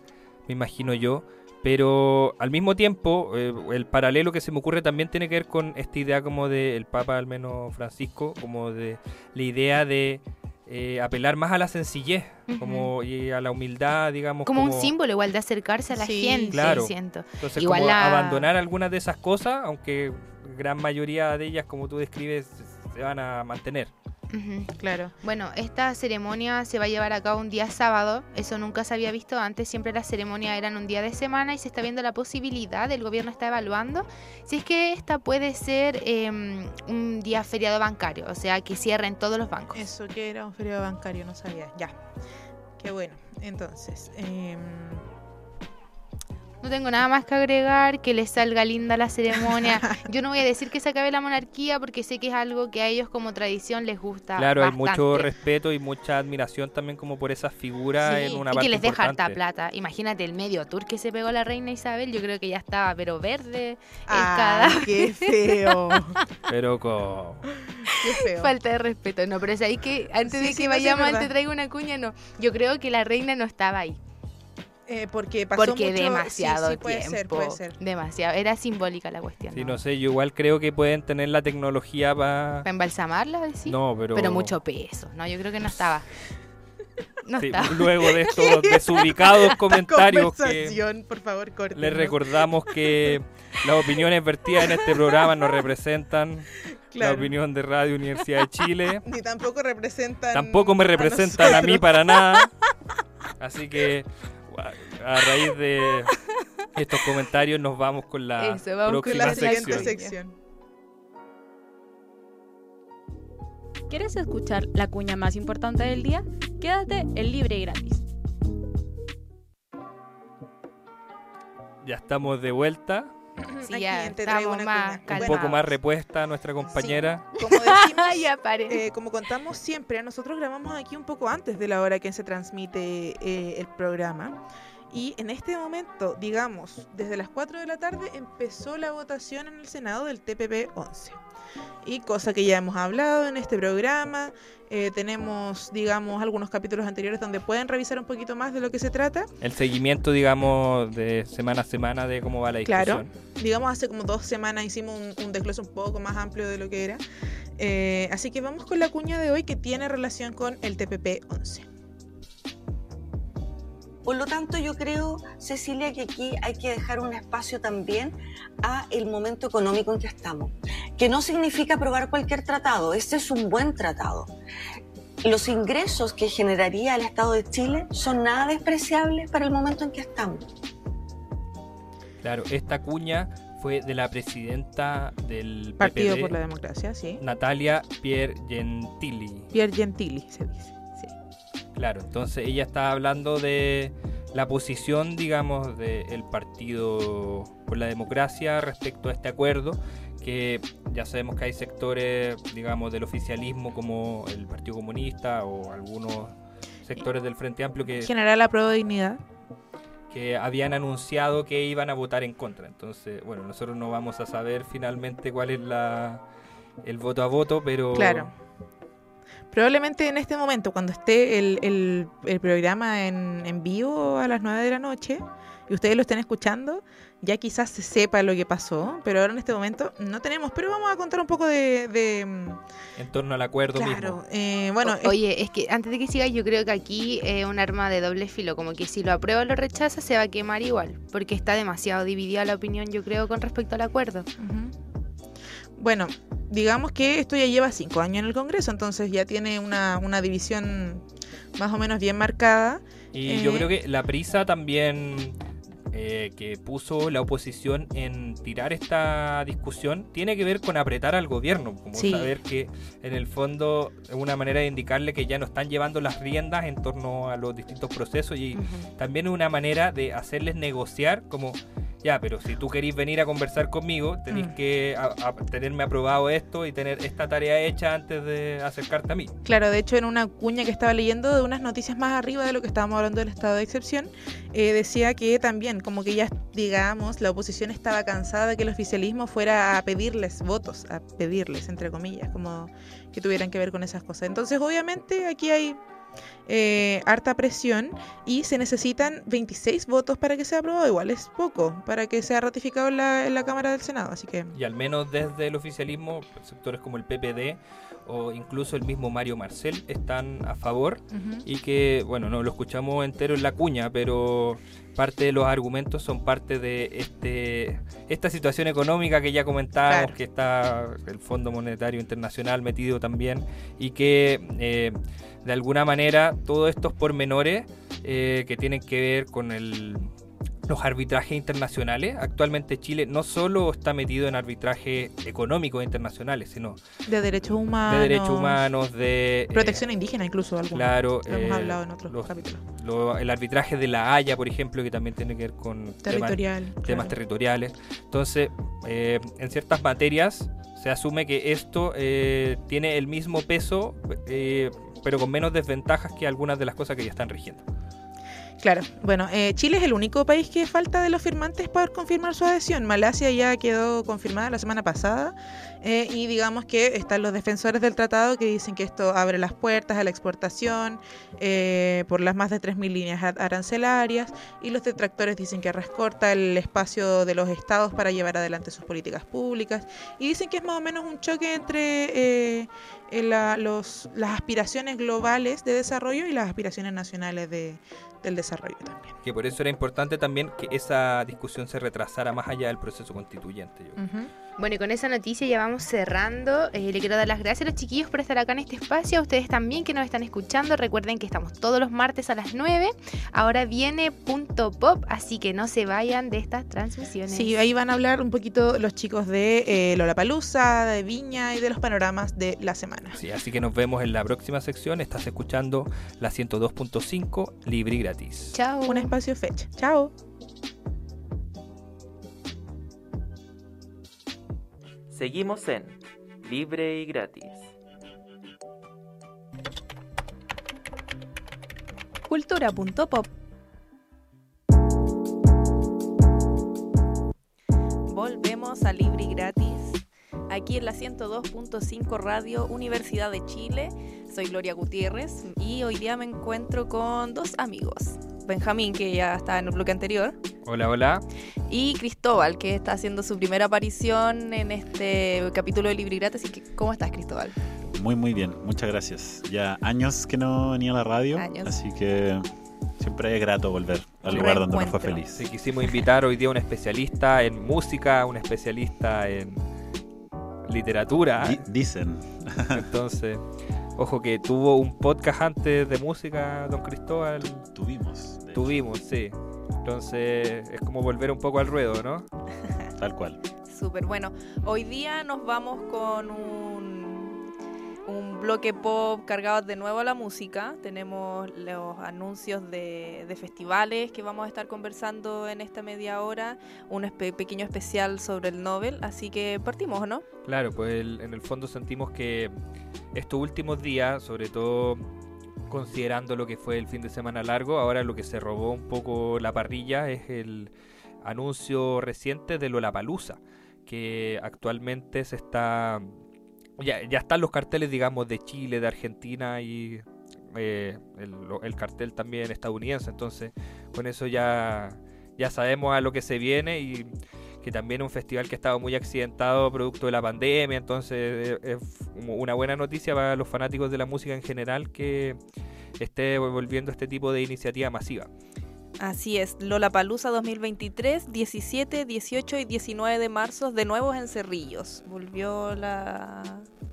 me imagino yo, pero al mismo tiempo eh, el paralelo que se me ocurre también tiene que ver con esta idea como del Papa, al menos Francisco, como de la idea de eh, apelar más a la sencillez como y a la humildad, digamos. Como un símbolo igual de acercarse a la Sí, gente, claro. siento. Entonces, Igual como la- abandonar algunas de esas cosas, aunque gran mayoría de ellas, como tú describes, se van a mantener. Claro. Bueno, esta ceremonia se va a llevar a cabo un día sábado, eso nunca se había visto antes, siempre las ceremonias eran un día de semana y se está viendo la posibilidad, el gobierno está evaluando, si es que esta puede ser em, un día feriado bancario, o sea, que cierren todos los bancos. Eso que era un feriado bancario, no sabía. Ya. Qué bueno. Entonces, em, No tengo nada más que agregar, que les salga linda la ceremonia. Yo no voy a decir que se acabe la monarquía porque sé que es algo que a ellos como tradición les gusta. Claro, hay mucho respeto y mucha admiración también como por esas figuras Sí, en una y parte que les deja harta importante. plata. Imagínate el medio tour que se pegó la reina Isabel, yo creo que ya estaba, pero verde, el Ay, cadáver. qué feo. Pero con... Qué feo. Falta de respeto, no, pero es ahí que antes Sí, de que no, sí, vayamos al verdad. te traigo una cuña, no. Yo creo que la reina no estaba ahí. Eh, porque pasó Porque mucho- demasiado sí, sí, puede tiempo. ser, puede ser. Demasiado. Era simbólica la cuestión. Sí, ¿no? no sé, yo igual creo que pueden tener la tecnología para... ¿Para embalsamarla? decís? No, pero... Pero mucho peso. No, yo creo que no estaba. No Sí, estaba. luego de estos desubicados comentarios que por favor, les recordamos que las opiniones vertidas en este programa no representan la opinión de Radio Universidad de Chile. Ni tampoco representan. Tampoco me representan a, mí para nada. Así que a a raíz de estos comentarios nos vamos con la Eso, vamos con Con próxima la siguiente sección. sección. ¿Quieres escuchar la cuña más importante del día? Quédate en libre y gratis. Ya estamos de vuelta, Sí, Aquí ya estamos más un poco más repuesta nuestra compañera. Como decimos, eh, como contamos siempre, nosotros grabamos aquí un poco antes de la hora que se transmite eh, el programa. Y en este momento, digamos, desde las 4 de la tarde empezó la votación en el Senado del TPP 11. Y cosa que ya hemos hablado en este programa, eh, tenemos, digamos, algunos capítulos anteriores donde pueden revisar un poquito más de lo que se trata. El seguimiento, digamos, de semana a semana de cómo va la Claro. discusión. digamos, hace como dos semanas hicimos un, un desglose un poco más amplio de lo que era. Eh, así que vamos con la cuña de hoy que tiene relación con el TPP 11. Por lo tanto, yo creo, Cecilia, que aquí hay que dejar un espacio también a el momento económico en que estamos, que no significa aprobar cualquier tratado, este es un buen tratado. Los ingresos que generaría el Estado de Chile son nada despreciables para el momento en que estamos. Claro, esta cuña fue de la presidenta del Partido PPD, por la Democracia, sí. Natalia Pier Gentili. Pierre Gentili se dice. Claro, entonces ella está hablando de la posición, digamos, del Partido por la Democracia respecto a este acuerdo, que ya sabemos que hay sectores, digamos, del oficialismo como el Partido Comunista o algunos sectores del Frente Amplio que, General Apruebo de Dignidad. que habían anunciado que iban a votar en contra. Entonces, bueno, nosotros no vamos a saber finalmente cuál es la el voto a voto, pero Claro. Probablemente en este momento, cuando esté el, el- el programa en, en vivo a las 9 de la noche y ustedes lo estén escuchando, ya quizás se sepa lo que pasó, pero ahora en este momento no tenemos. Pero vamos a contar un poco de... de, en torno al acuerdo claro, mismo. eh, bueno, O- Oye, es que antes de que sigas, yo creo que aquí es un arma de doble filo. Como que si lo aprueba o lo rechaza, se va a quemar igual. Porque está demasiado dividida la opinión, yo creo, con respecto al acuerdo. Bueno, digamos que esto ya lleva cinco años en el Congreso, entonces ya tiene una, una división más o menos bien marcada. Y yo Eh, creo que la prisa también eh, que puso la oposición en tirar esta discusión tiene que ver con apretar al gobierno, como Sí. saber que en el fondo es una manera de indicarle que ya no están llevando las riendas en torno a los distintos procesos y Ujú. también es una manera de hacerles negociar como ya, pero si tú querís venir a conversar conmigo, tenéis Mm. que a- a- tenerme aprobado esto y tener esta tarea hecha antes de acercarte a mí. Claro, de hecho en una cuña que estaba leyendo de unas noticias más arriba de lo que estábamos hablando del estado de excepción, eh, decía que también como que ya, digamos, la oposición estaba cansada de que el oficialismo fuera a pedirles votos, a pedirles, entre comillas, como que tuvieran que ver con esas cosas. Entonces obviamente aquí hay eh, harta presión y se necesitan 26 votos para que sea aprobado, igual es poco, para que sea ratificado en la, en la Cámara del Senado, así que... Y al menos desde el oficialismo, sectores como el PPD o incluso el mismo Mario Marcel están a favor y que, bueno, no lo escuchamos entero en la cuña, pero parte de los argumentos son parte de este esta situación económica que ya comentábamos, Claro. que está el Fondo Monetario Internacional metido también y que eh, de alguna manera todos estos pormenores eh, que tienen que ver con el los arbitrajes internacionales. Actualmente Chile no solo está metido en arbitraje económicos internacionales, sino De derechos humanos. de derechos humanos, de... eh, Protección indígena incluso, algunos. Claro, Lo hemos eh, hablado en otros los- capítulos. lo- el arbitraje de la Haya, por ejemplo, que también tiene que ver con temas, Territorial. temas claro. territoriales. Entonces, eh, en ciertas materias se asume que esto eh, tiene el mismo peso, pero con menos desventajas que algunas de las cosas que ya están rigiendo. Claro, bueno, eh, Chile es el único país que falta de los firmantes para confirmar su adhesión. Malasia ya quedó confirmada la semana pasada eh, y digamos que están los defensores del tratado que dicen que esto abre las puertas a la exportación eh, por las más de 3.000 líneas ar- arancelarias y los detractores dicen que recorta el espacio de los estados para llevar adelante sus políticas públicas y dicen que es más o menos un choque entre eh, eh, la- los, las aspiraciones globales de desarrollo y las aspiraciones nacionales de, del desarrollo también. Que por eso era importante también que esa discusión se retrasara más allá del proceso constituyente. yo creo. Bueno, y con esa noticia ya vamos cerrando. Eh, le quiero dar las gracias a los chiquillos por estar acá en este espacio. A ustedes también que nos están escuchando. Recuerden que estamos todos los martes a las 9. Ahora viene punto pop, así que no se vayan de estas transmisiones. Sí, ahí van a hablar un poquito los chicos de eh, Lollapalooza, de Viña y de los panoramas de la semana. Sí, así que nos vemos en la próxima sección. Estás escuchando la 102.5 libre y gratis. Chao. Un espacio fecha. Chao. Seguimos en Libre y Gratis. Cultura.pop. Volvemos a Libre y Gratis, aquí en la 102.5 Radio Universidad de Chile. Soy Gloria Gutiérrez y hoy día me encuentro con dos amigos. Benjamín, que ya está en el bloque anterior, Hola, hola. y Cristóbal, que está haciendo su primera aparición en este capítulo de Libre Gratis. Así que, ¿Cómo estás, Cristóbal? Muy, muy bien, muchas gracias. Ya años que no venía a la radio, Años. así que siempre es grato volver al lugar donde uno fue feliz. Sí, quisimos invitar hoy día a un especialista en música, un especialista en literatura. Di- dicen, Entonces, ojo que tuvo un podcast antes de música, don Cristóbal. tuvimos, Tuvimos, sí. Entonces, es como volver un poco al ruedo, ¿no? tal cual. Súper bueno. Hoy día nos vamos con un, un bloque pop cargado de nuevo a la música. Tenemos los anuncios de, de festivales que vamos a estar conversando en esta media hora. Un pequeño especial sobre el Nobel. Así que partimos, ¿no? Claro, pues en el fondo sentimos que estos últimos días, sobre todo considerando lo que fue el fin de semana largo, ahora lo que se robó un poco la parrilla es el anuncio reciente de Lollapalooza, que actualmente se está... Ya, ya están los carteles, digamos, de Chile, de Argentina y eh, el, cartel también estadounidense, entonces con eso ya, ya sabemos a lo que se viene y que también es un festival que ha estado muy accidentado producto de la pandemia, entonces eh, es una buena noticia para los fanáticos de la música en general que esté volviendo este tipo de iniciativa masiva. Así es, Lollapalooza 2023, 17, 18 y 19 de marzo, de nuevo en Cerrillos. Volvió la,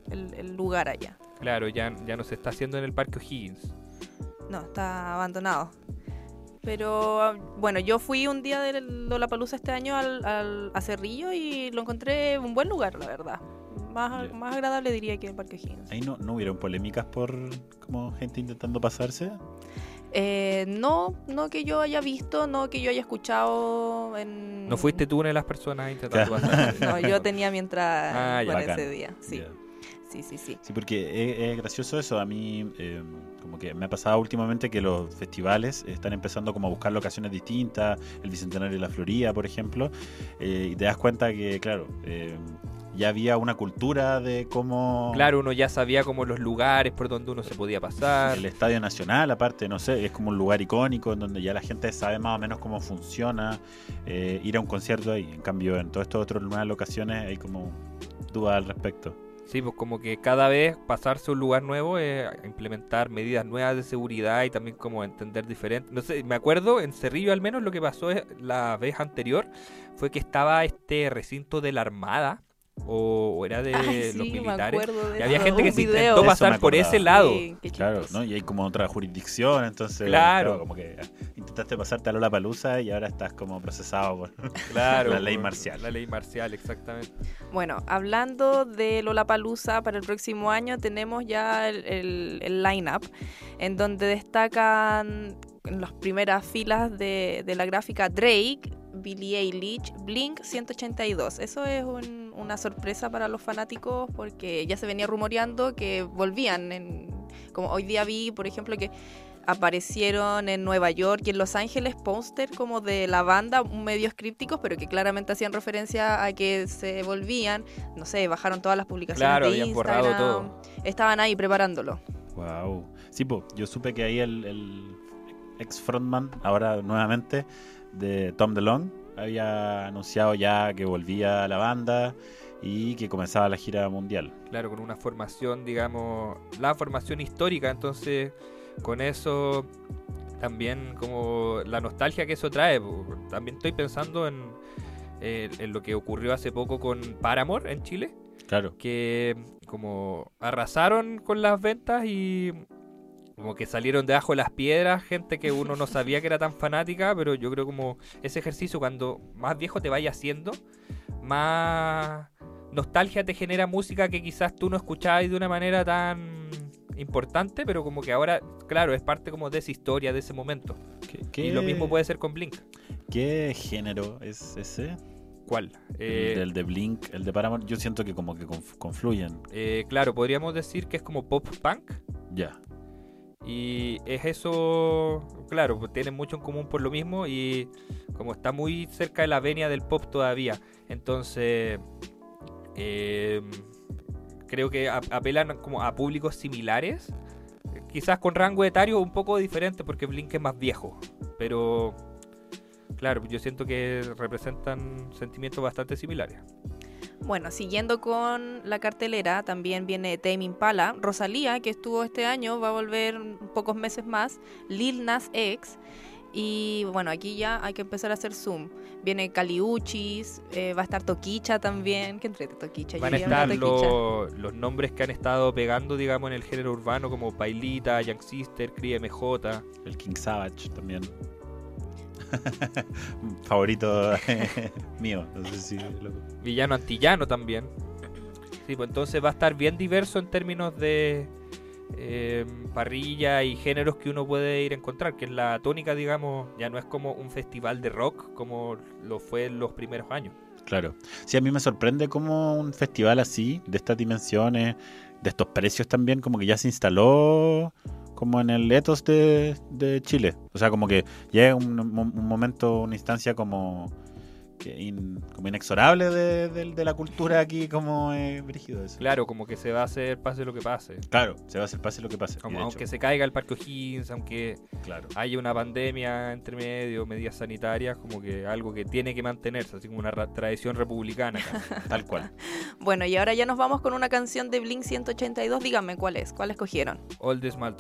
el, el lugar allá. Claro, ya, ya no se está haciendo en el Parque O'Higgins. No, está abandonado. Pero bueno, yo fui un día de Lollapalooza este año al, al- a Cerrillo y lo encontré un buen lugar, la verdad. Más, más agradable diría que el Parque Higgins. Ahí no, no hubieron polémicas por como gente intentando pasarse. Eh, no, no que yo haya visto, no que yo haya escuchado en... ¿No fuiste tú una de las personas intentando? No, yo tenía mi entrada Ah, ya, para bacán. ese día. Sí, sí, sí, sí. Sí, porque es, es gracioso eso. A mí, eh, como que me ha pasado últimamente que los festivales están empezando como a buscar locaciones distintas. El Bicentenario de la Florida, por ejemplo. eh, y te das cuenta que, claro, eh, ya había una cultura de cómo. Claro, uno ya sabía como los lugares por donde uno se podía pasar. El Estadio Nacional, aparte, no sé, es como un lugar icónico en donde ya la gente sabe más o menos cómo funciona eh, ir a un concierto ahí. En cambio, en todas estas otras nuevas locaciones hay como dudas al respecto. Sí, pues como que cada vez pasarse a un lugar nuevo es implementar medidas nuevas de seguridad y también como entender diferente. No sé, me acuerdo en Cerrillo al menos lo que pasó es- la vez anterior fue que estaba este recinto de la Armada o, era de Ay, los sí, me militares. acuerdo de Y había gente que se intentó pasar por ese lado. Sí, Claro. ¿no? Y hay como otra jurisdicción, entonces. Claro. como que intentaste pasarte a Lola Palusa y ahora estás como procesado por. Claro. La ley marcial. La ley marcial, exactamente. Bueno, hablando de Lollapalooza para el próximo año, tenemos ya el, el, el line-up, en donde destacan en las primeras filas de, de la gráfica Drake, Billie Eilish, Blink 182. Eso es un- una sorpresa para los fanáticos porque ya se venía rumoreando que volvían. En, como hoy día vi, por ejemplo, que aparecieron en Nueva York y en Los Ángeles póster como de la banda, medios crípticos, pero que claramente hacían referencia a que se volvían. No sé, bajaron todas las publicaciones Claro, de habían Instagram. borrado todo. Estaban ahí preparándolo. Wow. Sí, yo supe que ahí el, el ex frontman, ahora nuevamente, de Tom DeLonge, había anunciado ya que volvía a la banda y que comenzaba la gira mundial. Claro, con una formación, digamos, la formación histórica, entonces con eso también como la nostalgia que eso trae. También estoy pensando en, eh, en lo que ocurrió hace poco con Paramore en Chile, Claro. que como arrasaron con las ventas y como que salieron debajo de las piedras, gente que uno no sabía que era tan fanática, pero yo creo como ese ejercicio cuando más viejo te vaya haciendo, más nostalgia te genera música que quizás tú no escuchabas de una manera tan importante, pero como que ahora, claro, es parte como de esa historia, de ese momento. ¿Qué, Y lo mismo puede ser con Blink. ¿Qué género es ese? ¿Cuál? el, Eh, de Blink, el de Paramore. Yo siento que como que conf- confluyen. eh, claro, podríamos decir que es como pop punk. Ya. Y es eso, claro, pues tienen mucho en común por lo mismo y como está muy cerca de la venia del pop todavía, entonces eh, creo que ap- apelan como a públicos similares, quizás con rango etario un poco diferente porque Blink es más viejo, pero claro, yo siento que representan sentimientos bastante similares. Bueno, siguiendo con la cartelera, también viene Tame Impala, Rosalía, que estuvo este año, va a volver pocos meses más, Lil Nas X, y bueno, aquí ya hay que empezar a hacer zoom. Viene Caliuchis, eh, va a estar Toquicha también, que entrete Toquicha. Van a estar lo- los nombres que han estado pegando, digamos, en el género urbano, como Pailita, Young Sister, Crie MJ. El King Savage también. Favorito mío. No sé si lo- Villano Antillano también. Sí, pues entonces va a estar bien diverso en términos de eh, parrilla y géneros que uno puede ir a encontrar, que es la tónica, digamos, ya no es como un festival de rock como lo fue en los primeros años. Claro. Sí, a mí me sorprende como un festival así, de estas dimensiones, de estos precios también, como que ya se instaló como en el ethos de, de Chile. O sea, como que es un, un momento, una instancia como, in- como inexorable de, de- de la cultura aquí, como eh, brígido eso. Claro, como que se va a hacer pase lo que pase. Claro, se va a hacer pase lo que pase. Como, aunque hecho, se caiga el Parque O'Higgins, aunque Claro. haya una pandemia entre medio, medidas sanitarias, como que algo que tiene que mantenerse, así como una ra- tradición republicana. casi. Tal cual. Bueno, y ahora ya nos vamos con una canción de Blink 182. Díganme cuál es, cuál escogieron. All the small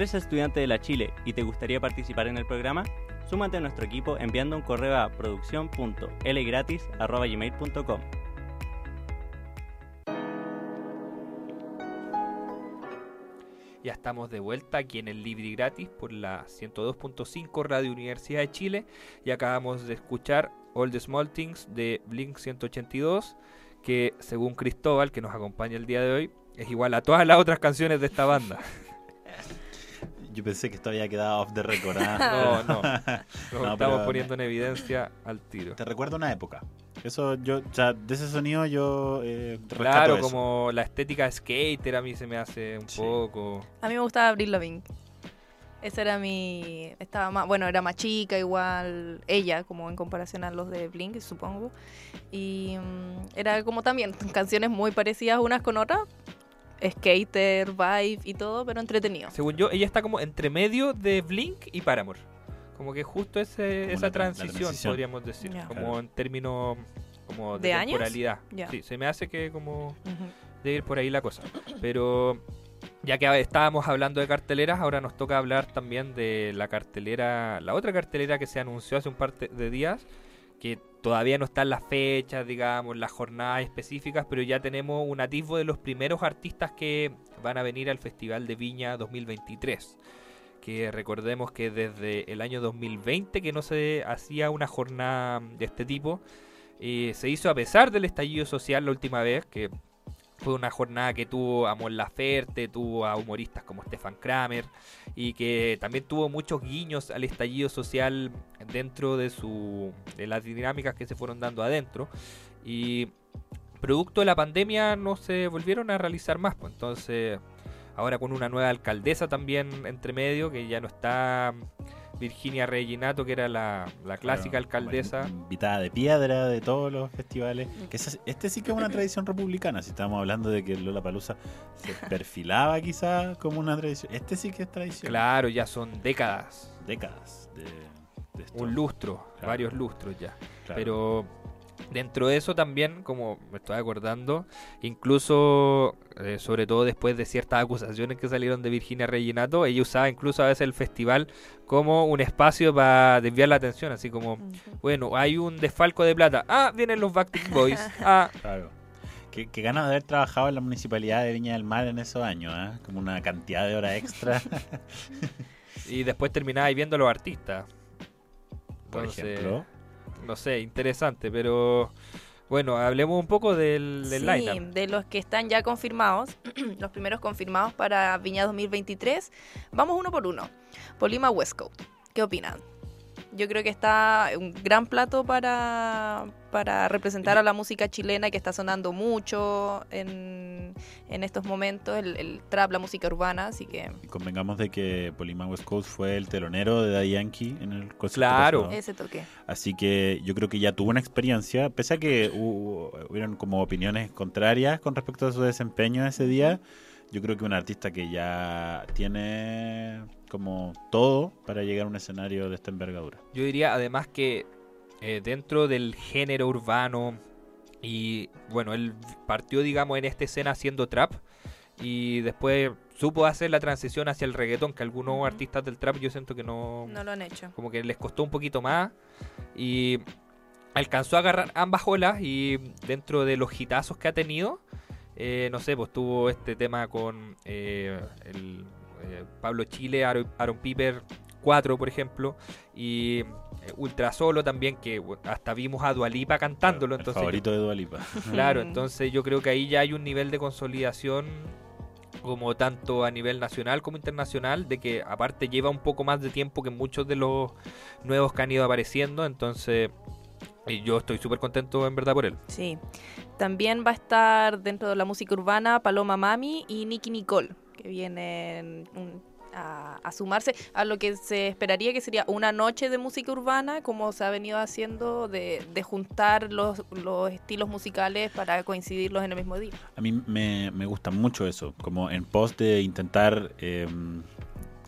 ¿Eres estudiante de la Chile y te gustaría participar en el programa? Súmate a nuestro equipo enviando un correo a producción.lgratis.gmail.com Ya estamos de vuelta aquí en el Libre y Gratis por la 102.5 Radio Universidad de Chile y acabamos de escuchar All the Small Things de Blink 182 que según Cristóbal que nos acompaña el día de hoy es igual a todas las otras canciones de esta banda. Yo pensé que esto había quedado off the record. ¿ah? No, no. Nos No, estamos pero- poniendo en evidencia al tiro. Te recuerda una época. Eso yo, o sea, de ese sonido yo eh, Claro, eso. como la estética skater a mí se me hace un Sí. poco. A mí me gustaba Avril Lavigne. Esa era mi... Estaba más... Bueno, era más chica igual. Ella, como en comparación a los de Blink, supongo. Y mm, era como también canciones muy parecidas unas con otras. Skater, vibe y todo, pero entretenido. Según yo, ella está como entre medio de Blink y Paramore. Como que justo ese, Como esa la tra- la transición, podríamos decir. Como Claro. en términos como de, ¿De años? temporalidad. Sí, se me hace que como Ujú. de ir por ahí la cosa. Pero ya que estábamos hablando de carteleras, ahora nos toca hablar también de la cartelera, la otra cartelera que se anunció hace un par de días, que todavía no están las fechas, digamos, las jornadas específicas, pero ya tenemos un atisbo de los primeros artistas que van a venir al Festival de Viña 2023. Que recordemos que desde el año 2020 que no se hacía una jornada de este tipo, eh, se hizo a pesar del estallido social la última vez, que fue una jornada que tuvo a Mon Laferte, tuvo a humoristas como Stefan Kramer y que también tuvo muchos guiños al estallido social dentro de su de las dinámicas que se fueron dando adentro. Y producto de la pandemia no se volvieron a realizar más, pues. Entonces ahora con una nueva alcaldesa también entre medio que ya no está Virginia Reginato que era la, la clásica alcaldesa. Invitada de piedra de todos los festivales. Que esa- este sí que es una tradición republicana. Si estamos hablando de que Lola Palusa se perfilaba quizás como una tradición. Este sí que es tradición. Claro, ya son décadas, Décadas de, de esto. un lustro, Claro. varios lustros ya. Claro. Pero dentro de eso también, como me estoy acordando, incluso, eh, sobre todo después de ciertas acusaciones que salieron de Virginia Reginato, ella usaba incluso a veces el festival como un espacio para desviar la atención, así como, bueno, hay un desfalco de plata, ah, vienen los Backstreet Boys, ah, Claro. Qué, qué ganas de haber trabajado en la municipalidad de Viña del Mar en esos años, ¿eh? Como una cantidad de horas extra, y después terminaba ahí viendo a los artistas. por Entonces, ejemplo. No sé, interesante, pero bueno, hablemos un poco del, del Sí, de los que están ya confirmados, los primeros confirmados para Viña 2023, vamos uno por uno. Polima Westcoast, ¿qué opinan? Yo creo que está un gran plato para, para representar a la música chilena que está sonando mucho en, en estos momentos, el, el trap, la música urbana, así que Y convengamos de que Polima West Coast fue el telonero de Daddy Yankee en el concierto Claro. pasado. ese toque. Así que yo creo que ya tuvo una experiencia, pese a que hubo, hubieron como opiniones contrarias con respecto a su desempeño ese día. Yo creo que un artista que ya tiene como todo para llegar a un escenario de esta envergadura. Yo diría además que eh, dentro del género urbano y bueno, él partió digamos en esta escena haciendo trap y después supo hacer la transición hacia el reggaetón que algunos artistas del trap yo siento que no, No lo han hecho. como que les costó un poquito más y alcanzó a agarrar ambas olas y dentro de los hitazos que ha tenido, eh, no sé, pues tuvo este tema con eh, el eh, Pablo Chile, Aaron, Aaron Piper 4, por ejemplo, y eh, Ultra Solo también, que hasta vimos a Dualipa cantándolo, el entonces favorito de Dualipa. Claro, entonces yo creo que ahí ya hay un nivel de consolidación como tanto a nivel nacional como internacional, de que aparte lleva un poco más de tiempo que muchos de los nuevos que han ido apareciendo, entonces y yo estoy súper contento en verdad por él. Sí. También va a estar dentro de la música urbana Paloma Mami y Nicky Nicole, que vienen un- a, a sumarse a lo que se esperaría que sería una noche de música urbana, como se ha venido haciendo, de, de juntar los, los estilos musicales para coincidirlos en el mismo día. A mí me, me gusta mucho eso, como en pos de intentar eh,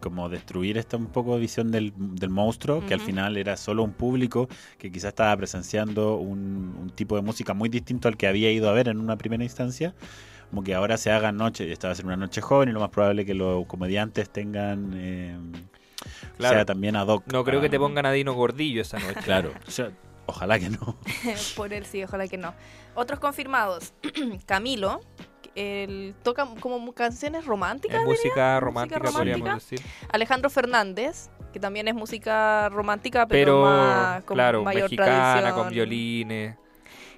como destruir esta un poco visión del, del monstruo, que al final era solo un público que quizás estaba presenciando un, un tipo de música muy distinto al que había ido a ver en una primera instancia. Como que ahora se hagan noche, esta va a ser una noche joven y lo más probable que los comediantes tengan, eh, Claro. sea también ad hoc. No creo que te a- pongan a Dino Gordillo esa noche. Claro, o sea, ojalá que no. Por él sí, ojalá que no. Otros confirmados. Camilo, él toca como canciones románticas. Es diría. música romántica, romántica. podríamos decir. Alejandro Fernández, que también es música romántica, pero, Pero, más, con claro, mayor mexicana, tradición. con violines.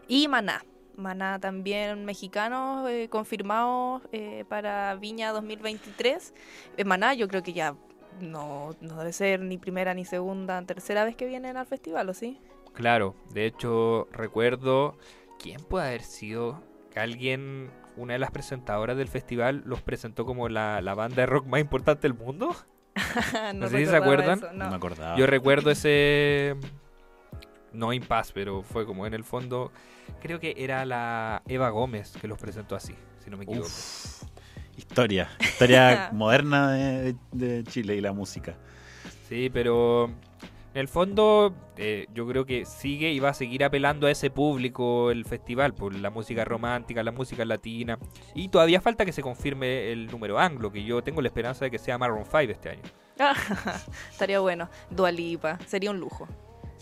Y Maná. Maná también mexicano, eh, confirmado eh, para Viña 2023. Eh, Maná yo creo que ya no, no debe ser ni primera, ni segunda, tercera vez que vienen al festival, ¿o sí? Claro, de hecho recuerdo quién puede haber sido que alguien, una de las presentadoras del festival, los presentó como la, la banda de rock más importante del mundo. No sé si se acuerdan. eso, No, no. me acordaba. Yo recuerdo ese, no impasse, pero fue como en el fondo, creo que era la Eva Gómez que los presentó así, si no me equivoco. Uf, historia, historia moderna de, de Chile y la música. Sí, pero en el fondo eh, yo creo que sigue y va a seguir apelando a ese público el festival, por la música romántica, la música latina. Y todavía falta que se confirme el número anglo, que yo tengo la esperanza de que sea Maroon 5 este año. Estaría bueno. Dualipa, sería un lujo.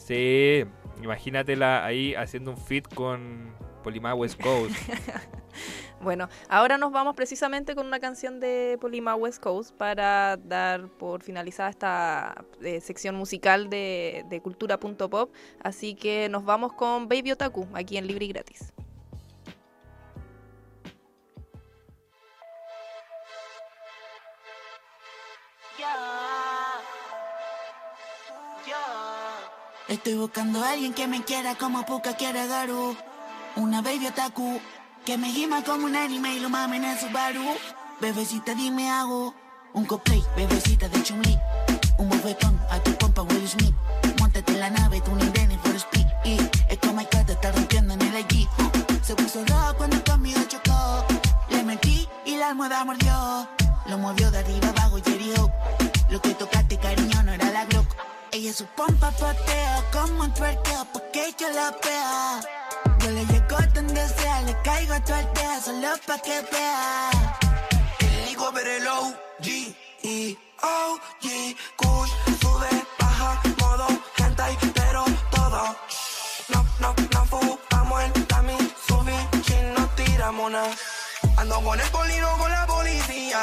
Sí, imagínatela ahí haciendo un fit con Polima West Coast. Bueno, ahora nos vamos precisamente con una canción de Polima West Coast para dar por finalizada esta eh, sección musical de, de cultura.pop. Así que nos vamos con Baby Otaku, aquí en Libre y Gratis. Estoy buscando a alguien que me quiera como Puka quiere a Garu. Una baby otaku que me gima como un anime y lo mame en el Subaru. Bebecita, dime hago un cosplay, bebecita de Chun-Li. Un bofetón a tu compa Will Smith. Montate en la nave, tú ni Dennis for Speed. Y es como el que te está rompiendo en el allí. Se puso rojo cuando conmigo chocó. Le metí y la almohada mordió. Lo movió de arriba abajo y herió. Lo que tocaste, cariño, no era la Glock. Ella su pompa patea como un twerkeo porque yo la vea. Yo le llego donde sea, le caigo a tu solo pa' que vea. El higo pero el OG y OG Kush sube, baja, modo hentai, pero todo No, no, no fumamos el tami, subí, chin, no tiramos nada Ando con el polino, con la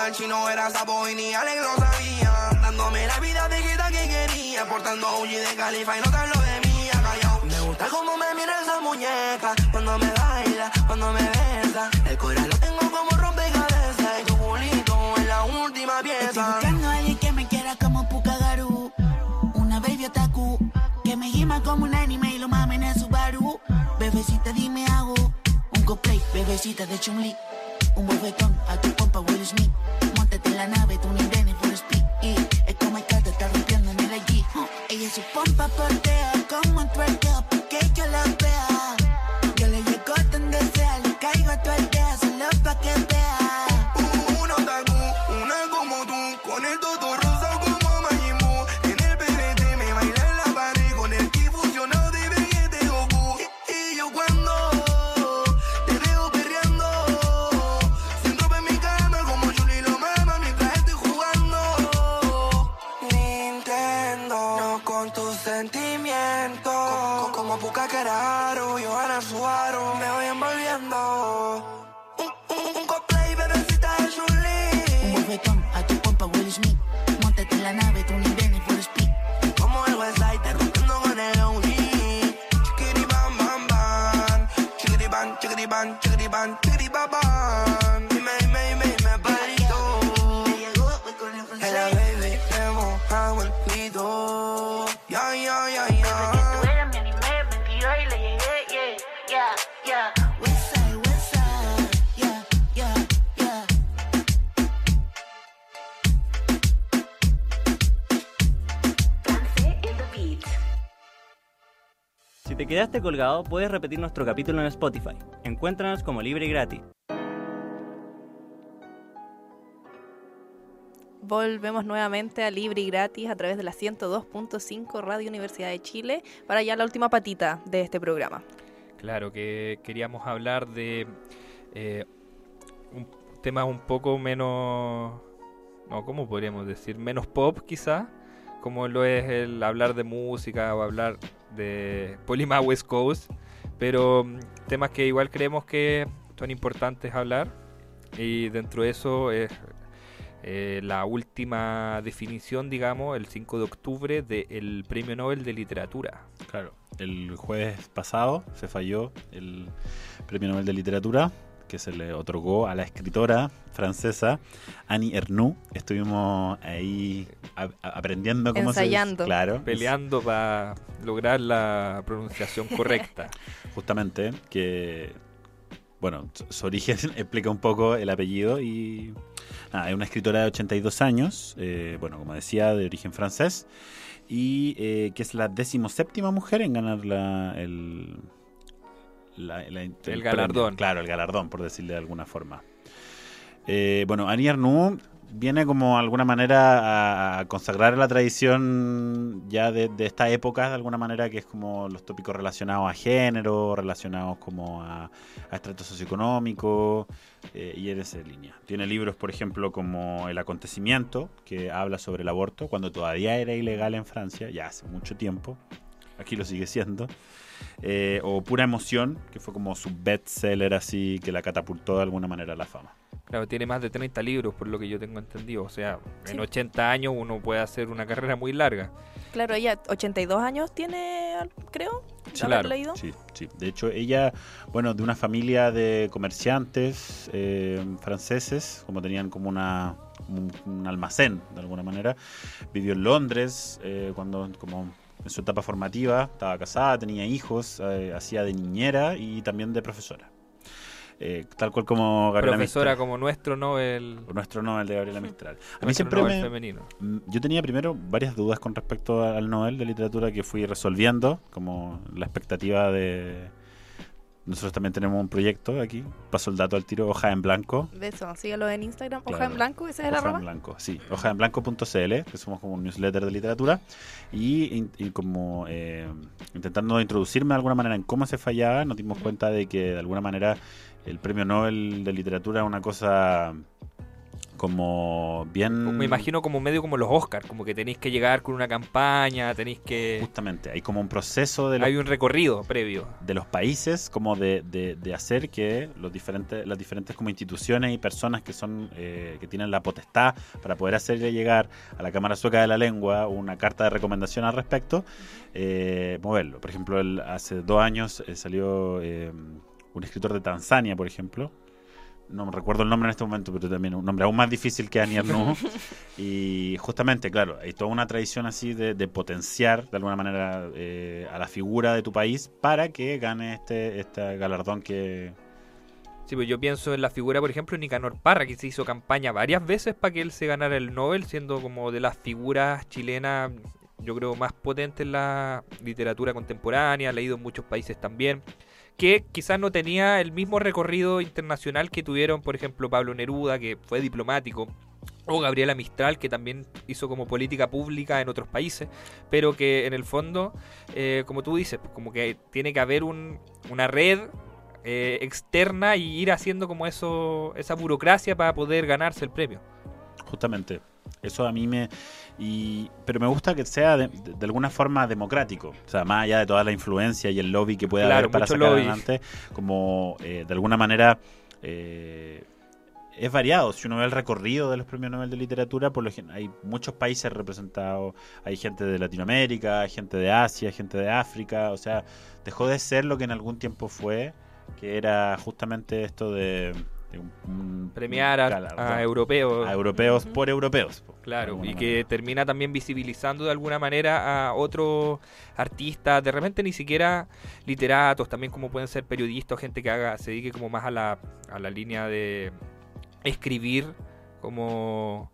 El chino era sapo y ni Alex lo sabía. Dándome la vida de que que quería Portando OG de Califa y no tan lo de mía Callao, me gusta como me mira esa muñeca Cuando me baila, cuando me besa. El corazón lo tengo como rompecabezas Y tu culito es la última Estoy pieza buscando a alguien que me quiera como Pukagaru. Una baby otaku que me gima como un anime y lo mame en el Subaru. Bebecita, dime hago un cosplay, bebecita de Chun-Li. Un bofetón a tu compa Will Smith. Montate en la nave, tú ni Dennis for Speed. Y es como el te está rompiendo en el allí. Ella su pompa portea como un twerkeo bang, chickity bang, chickity bang, chickity ba bang. Quedaste colgado, puedes repetir nuestro capítulo en Spotify. Encuéntranos como libre y gratis. Volvemos nuevamente a Libre y Gratis a través de la 102.5 Radio Universidad de Chile para ya la última patita de este programa. Claro, que queríamos hablar de eh, un, temas un poco menos, no, ¿cómo podríamos decir? Menos pop quizá, como lo es el hablar de música o hablar de Polima West Coast, pero mm, temas que igual creemos que son importantes hablar y dentro de eso es eh, la última definición, digamos, el 5 de octubre del Premio Nobel de Literatura. Claro, el jueves pasado se falló el Premio Nobel de Literatura que se le otorgó a la escritora francesa Annie Ernaux. Estuvimos ahí a- a- aprendiendo cómo Ensayando. se claro, Peleando para lograr la pronunciación correcta. justamente que bueno, su- su origen explica un poco el apellido y nada, es una escritora de 82 años, eh, bueno, como decía, de origen francés y eh, que es la decimoséptima mujer en ganar la, el, la- la- el galardón. Claro, el galardón, por decirle de alguna forma. Eh, bueno, Annie Ernaux viene como de alguna manera a, consagrar la tradición ya de, de esta época, de alguna manera, que es como los tópicos relacionados a género, relacionados como a, a estrato socioeconómico, eh, y en esa línea. Tiene libros, por ejemplo, como El acontecimiento, que habla sobre el aborto, cuando todavía era ilegal en Francia, ya hace mucho tiempo, aquí lo sigue siendo. Eh, o Pura Emoción, que fue como su bestseller así, que la catapultó de alguna manera a la fama. Claro, tiene más de 30 libros, por lo que yo tengo entendido. O sea, Sí. en 80 años uno puede hacer una carrera muy larga. Claro, ella 82 años tiene, creo, de Sí, haber claro, leído. Sí, sí. De hecho, ella, bueno, de una familia de comerciantes eh, franceses, como tenían como una un, un almacén, de alguna manera, vivió en Londres eh, cuando, como en su etapa formativa, estaba casada, tenía hijos, eh, hacía de niñera y también de profesora. Eh, tal cual como Gabriela Profesora Mistral. como nuestro Nobel. Nuestro Nobel de Gabriela Mistral. A mí siempre Nobel me, femenino. Yo tenía primero varias dudas con respecto al Nobel de literatura que fui resolviendo, como la expectativa de... Nosotros también tenemos un proyecto aquí, paso el dato al tiro, hoja en blanco. De eso, síguelo en Instagram. Hoja Claro. en blanco, ese es el Hoja arroba. en blanco, sí, hojaenblanco.cl, que somos como un newsletter de literatura, y como eh, intentando introducirme de alguna manera en cómo se fallaba, nos dimos cuenta de que de alguna manera el premio Nobel de literatura es una cosa como bien... Me imagino como medio como los Oscars, como que tenéis que llegar con una campaña, tenéis que... Justamente, hay como un proceso de los Hay un recorrido previo. de los países como de, de- de hacer que los diferentes las diferentes como instituciones y personas que son eh, que tienen la potestad para poder hacerle llegar a la Cámara Sueca de la Lengua una carta de recomendación al respecto eh, moverlo por ejemplo el- hace dos años eh, salió eh, un escritor de Tanzania por ejemplo no me recuerdo el nombre en este momento, pero también un nombre aún más difícil que Annie Ernaux. y justamente, claro, hay toda una tradición así de, de potenciar de alguna manera eh, a la figura de tu país para que gane este, este galardón que... Sí, pues yo pienso en la figura, por ejemplo, de Nicanor Parra, que se hizo campaña varias veces para que él se ganara el Nobel, siendo como de las figuras chilenas, yo creo, más potentes en la literatura contemporánea, leído en muchos países también, que quizás no tenía el mismo recorrido internacional que tuvieron, por ejemplo, Pablo Neruda, que fue diplomático, o Gabriela Mistral, que también hizo como política pública en otros países, pero que en el fondo, eh, como tú dices, pues, como que tiene que haber un- una red eh, externa y ir haciendo como eso esa burocracia para poder ganarse el premio. Justamente. Eso a mí me... Y, pero me gusta que sea de, alguna forma democrático. O sea, más allá de toda la influencia y el lobby que puede Claro, haber para sacar lobby. adelante, como eh, de alguna manera... eh, es variado. Si uno ve el recorrido de los premios Nobel de Literatura, por lo hay muchos países representados. Hay gente de Latinoamérica, hay gente de Asia, gente de África. O sea, dejó de ser lo que en algún tiempo fue, que era justamente esto de un, un- Premiar un a, europeos. a europeos por europeos. Claro, y que termina también visibilizando de alguna manera a otros artistas, de repente ni siquiera literatos, también como pueden ser periodistas, gente que haga, se dedique como más a la, a la línea de escribir, como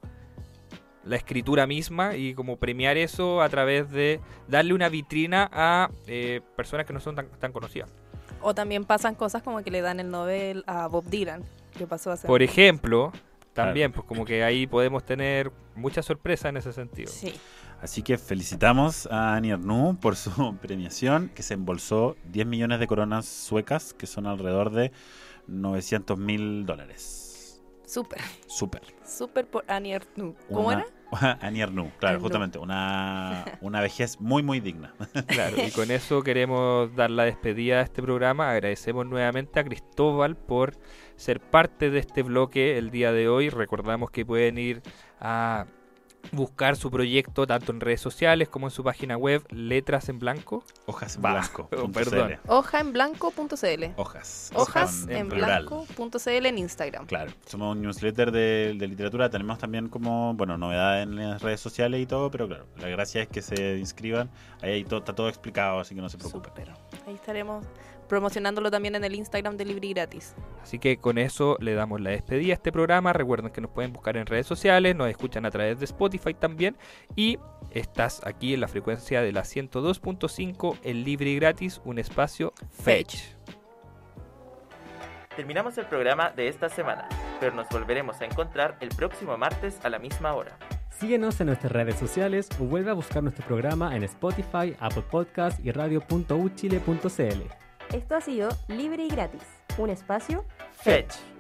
la escritura misma y como premiar eso a través de darle una vitrina a eh, personas que no son tan, tan conocidas. O también pasan cosas como que le dan el Nobel a Bob Dylan, que pasó hace Por ejemplo, también, pues como que ahí podemos tener mucha sorpresa en ese sentido. Sí. Así que felicitamos a Annie Ernaux por su premiación, que se embolsó 10 millones de coronas suecas, que son alrededor de 900 mil dólares. Súper. Súper. Súper por Anier Nu. ¿Cómo Una- era? Anier Nu, claro, justamente. Una, una vejez muy, muy digna. Claro, y con eso queremos dar la despedida a este programa. Agradecemos nuevamente a Cristóbal por ser parte de este bloque el día de hoy. Recordamos que pueden ir a buscar su proyecto tanto en redes sociales como en su página web Letras en Blanco. Hojas en blanco. oh, perdón. CL. Hojaenblanco.cl. Hojas. Hojas Con- en plural. blanco.cl en Instagram. Claro, somos un newsletter de, de literatura. Tenemos también como, bueno, novedades en las redes sociales y todo, pero claro, la gracia es que se inscriban. Ahí hay to- está todo explicado, así que no se preocupen. Ahí estaremos promocionándolo también en el Instagram de Libri Gratis. Así que con eso le damos la despedida a este programa. Recuerden que nos pueden buscar en redes sociales, nos escuchan a través de Spotify también. Y estás aquí en la frecuencia de la 102.5 en libre y gratis, un espacio Fetch. Terminamos el programa de esta semana, pero nos volveremos a encontrar el próximo martes a la misma hora. Síguenos en nuestras redes sociales o vuelve a buscar nuestro programa en Spotify, Apple Podcast y radio.uchile.cl. Esto ha sido Libre y Gratis, un espacio Fetch.